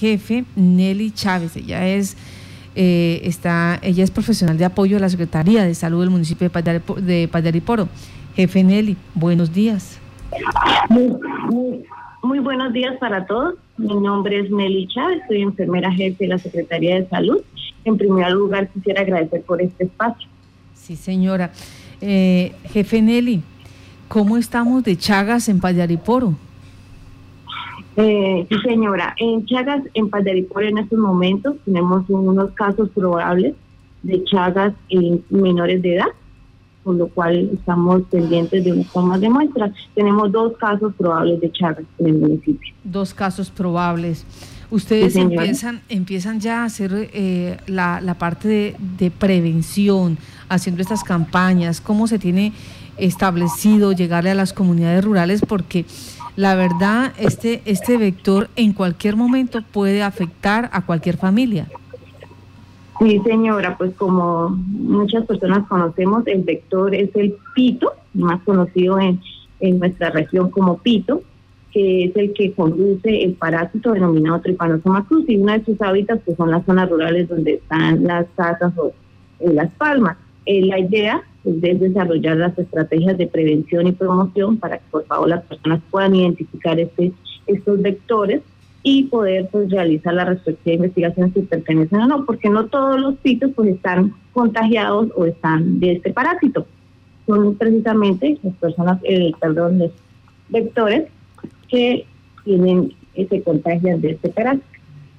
jefe Nelly Chávez. Ella es, eh, está, ella es profesional de apoyo a la Secretaría de Salud del municipio de Padariporo. Jefe Nelly, buenos días. Muy, buenos días para todos. Mi nombre es Nelly Chávez, soy enfermera jefe de la Secretaría de Salud. En primer lugar, quisiera agradecer por este espacio. Sí, señora. Eh, jefe Nelly, ¿cómo estamos de Chagas en Padariporo? Eh, sí, señora. En Chagas, en Padariporo, en estos momentos tenemos unos casos probables de Chagas en menores de edad por lo cual estamos pendientes de unas tomas de muestras. Tenemos dos casos probables de Chagas en el municipio. Dos casos probables. Ustedes empiezan, empiezan ya a hacer eh, la, la, parte de, de, prevención, haciendo estas campañas, cómo se tiene establecido llegarle a las comunidades rurales, porque la verdad, este, este vector en cualquier momento puede afectar a cualquier familia. Sí, señora, pues como muchas personas conocemos, el vector es el pito, más conocido en, en nuestra región como pito, que es el que conduce el parásito denominado Trypanosoma cruz y una de sus hábitats pues, son las zonas rurales donde están las casas o las palmas. Eh, la idea es desarrollar las estrategias de prevención y promoción para que por favor las personas puedan identificar este, estos vectores y poder pues realizar la respectiva investigación si pertenecen o no, porque no todos los pitos pues están contagiados o están de este parásito. Son precisamente las personas, eh, perdón, los vectores que tienen, ese contagian de este parásito.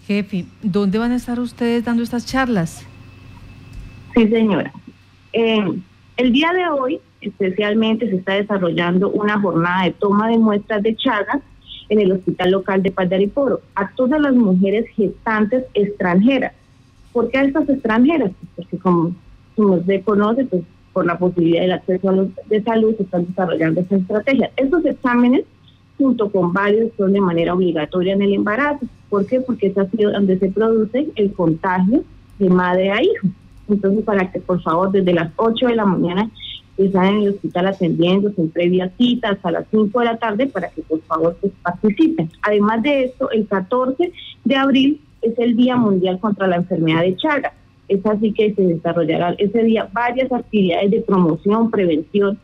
Jefe, ¿dónde van a estar ustedes dando estas charlas? Sí, señora. Eh, el día de hoy, especialmente, se está desarrollando una jornada de toma de muestras de Chagas en el hospital local de Paz a todas las mujeres gestantes extranjeras. ¿Por qué a estas extranjeras? Pues porque como, como se conoce, pues por la posibilidad del acceso a los de salud se están desarrollando estas estrategias. Estos exámenes, junto con varios, son de manera obligatoria en el embarazo. ¿Por qué? Porque es así donde se produce el contagio de madre a hijo. Entonces, para que por favor desde las 8 de la mañana están en el hospital atendiendo, son previas citas a las 5 de la tarde para que por favor pues, participen. Además de esto, el 14 de abril es el Día Mundial contra la Enfermedad de Chagas. Es así que se desarrollarán ese día varias actividades de promoción, prevención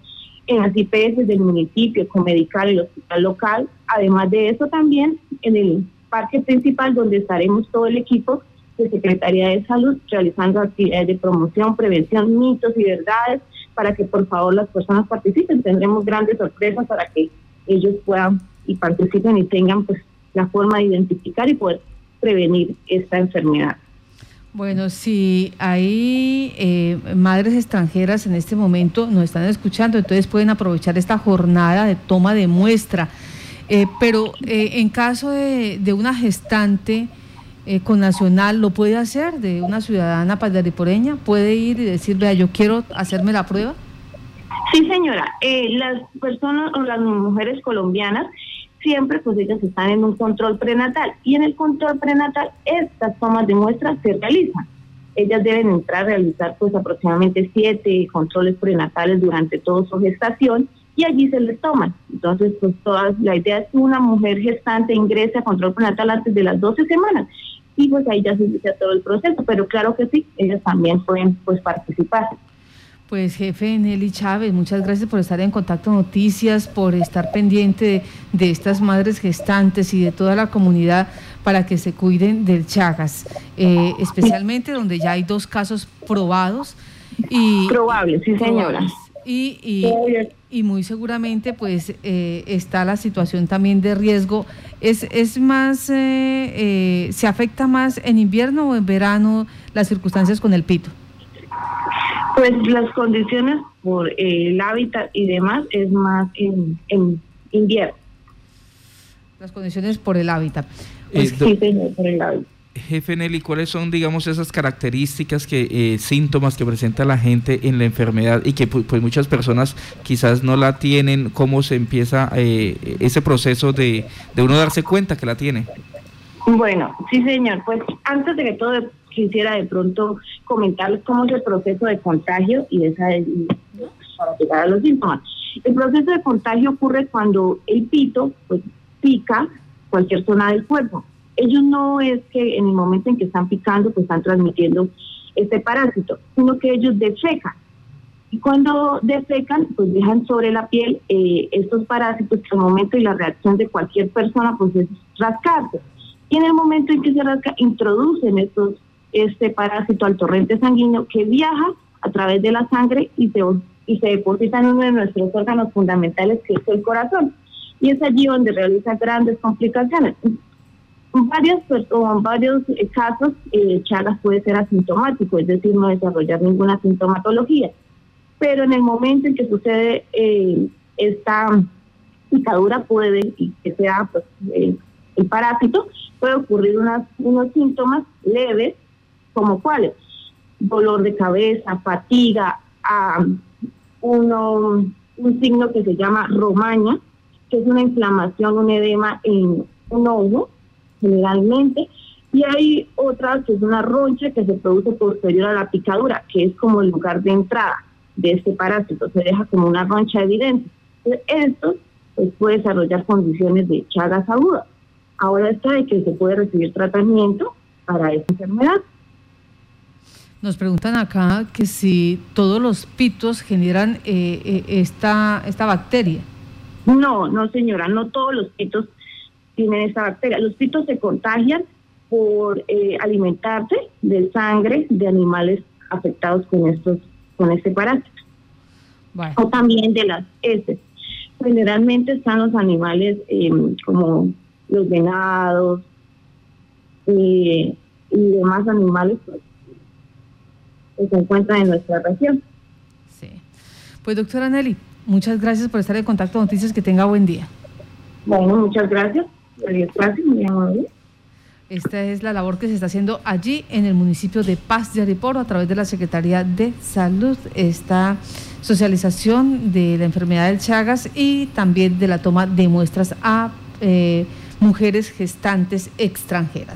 en las IPS del municipio, con Medical, el hospital local. Además de eso también en el parque principal donde estaremos todo el equipo de Secretaría de Salud realizando actividades de promoción, prevención, mitos y verdades, para que por favor las personas participen. Tendremos grandes sorpresas para que ellos puedan y participen y tengan pues la forma de identificar y poder prevenir esta enfermedad. Bueno, si hay eh, madres extranjeras en este momento nos están escuchando, entonces pueden aprovechar esta jornada de toma de muestra. Eh, pero eh, en caso de, de una gestante, eh, con Nacional lo puede hacer de una ciudadana padariporeña? ¿Puede ir y decir, vea, yo quiero hacerme la prueba? Sí, señora. Eh, las personas o las mujeres colombianas siempre pues ellas están en un control prenatal y en el control prenatal estas tomas de muestras se realizan. Ellas deben entrar a realizar pues aproximadamente siete controles prenatales durante toda su gestación y allí se les toman. Entonces, pues todas, la idea es que una mujer gestante ingrese a control prenatal antes de las 12 semanas y pues ahí ya se inicia todo el proceso, pero claro que sí, ellos también pueden pues participar. Pues jefe Nelly Chávez, muchas gracias por estar en Contacto Noticias, por estar pendiente de, estas madres gestantes y de toda la comunidad para que se cuiden del Chagas, eh, especialmente donde ya hay dos casos probados. y Probables, sí señora. Y, y, y, muy seguramente pues eh, está la situación también de riesgo. ¿Es, es más, eh, eh, se afecta más en invierno o en verano las circunstancias con el pito? Pues las condiciones por el hábitat y demás es más en, en invierno. Las condiciones por el hábitat. Pues, sí, señor, por el hábitat jefe Nelly, ¿cuáles son, digamos, esas características, que eh, síntomas que presenta la gente en la enfermedad y que pues muchas personas quizás no la tienen? ¿Cómo se empieza eh, ese proceso de, de uno darse cuenta que la tiene? Bueno, sí señor, pues antes de que todo quisiera de pronto comentarles cómo es el proceso de contagio y esa para llegar a los síntomas. El proceso de contagio ocurre cuando el pito pues pica cualquier zona del cuerpo ellos no es que en el momento en que están picando, pues están transmitiendo este parásito, sino que ellos defecan. Y cuando defecan, pues dejan sobre la piel eh, estos parásitos que el momento y la reacción de cualquier persona pues es rascarse. Y en el momento en que se rasca, introducen estos, este parásito al torrente sanguíneo que viaja a través de la sangre y se, y se deposita en uno de nuestros órganos fundamentales que es el corazón. Y es allí donde realiza grandes complicaciones. En varios, en varios casos, eh, Chagas puede ser asintomático, es decir, no desarrollar ninguna sintomatología. Pero en el momento en que sucede eh, esta picadura, puede, y que sea pues, el parásito, puede ocurrir unas, unos síntomas leves, como cuáles, dolor de cabeza, fatiga, uno, un signo que se llama romaña, que es una inflamación, un edema en un ojo, generalmente, y hay otra que es una roncha que se produce posterior a la picadura, que es como el lugar de entrada de este parásito, se deja como una roncha evidente. esto pues, puede desarrollar condiciones de chagas agudas. Ahora está de que se puede recibir tratamiento para esta enfermedad. Nos preguntan acá que si todos los pitos generan eh, eh, esta, esta bacteria. No, no señora, no todos los pitos tienen esta bacteria. Los pitos se contagian por eh, alimentarse de sangre de animales afectados con estos con este parásito. O también de las heces. Generalmente están los animales como los venados y demás animales pues, que se encuentran en nuestra región. Sí. Pues doctora Nelly, muchas gracias por estar en contacto con Noticias, que tenga buen día. Bueno, muchas gracias. Esta es la labor que se está haciendo allí en el municipio de Paz de Ariporo a través de la Secretaría de Salud. Esta socialización de la enfermedad del Chagas y también de la toma de muestras a eh, mujeres gestantes extranjeras.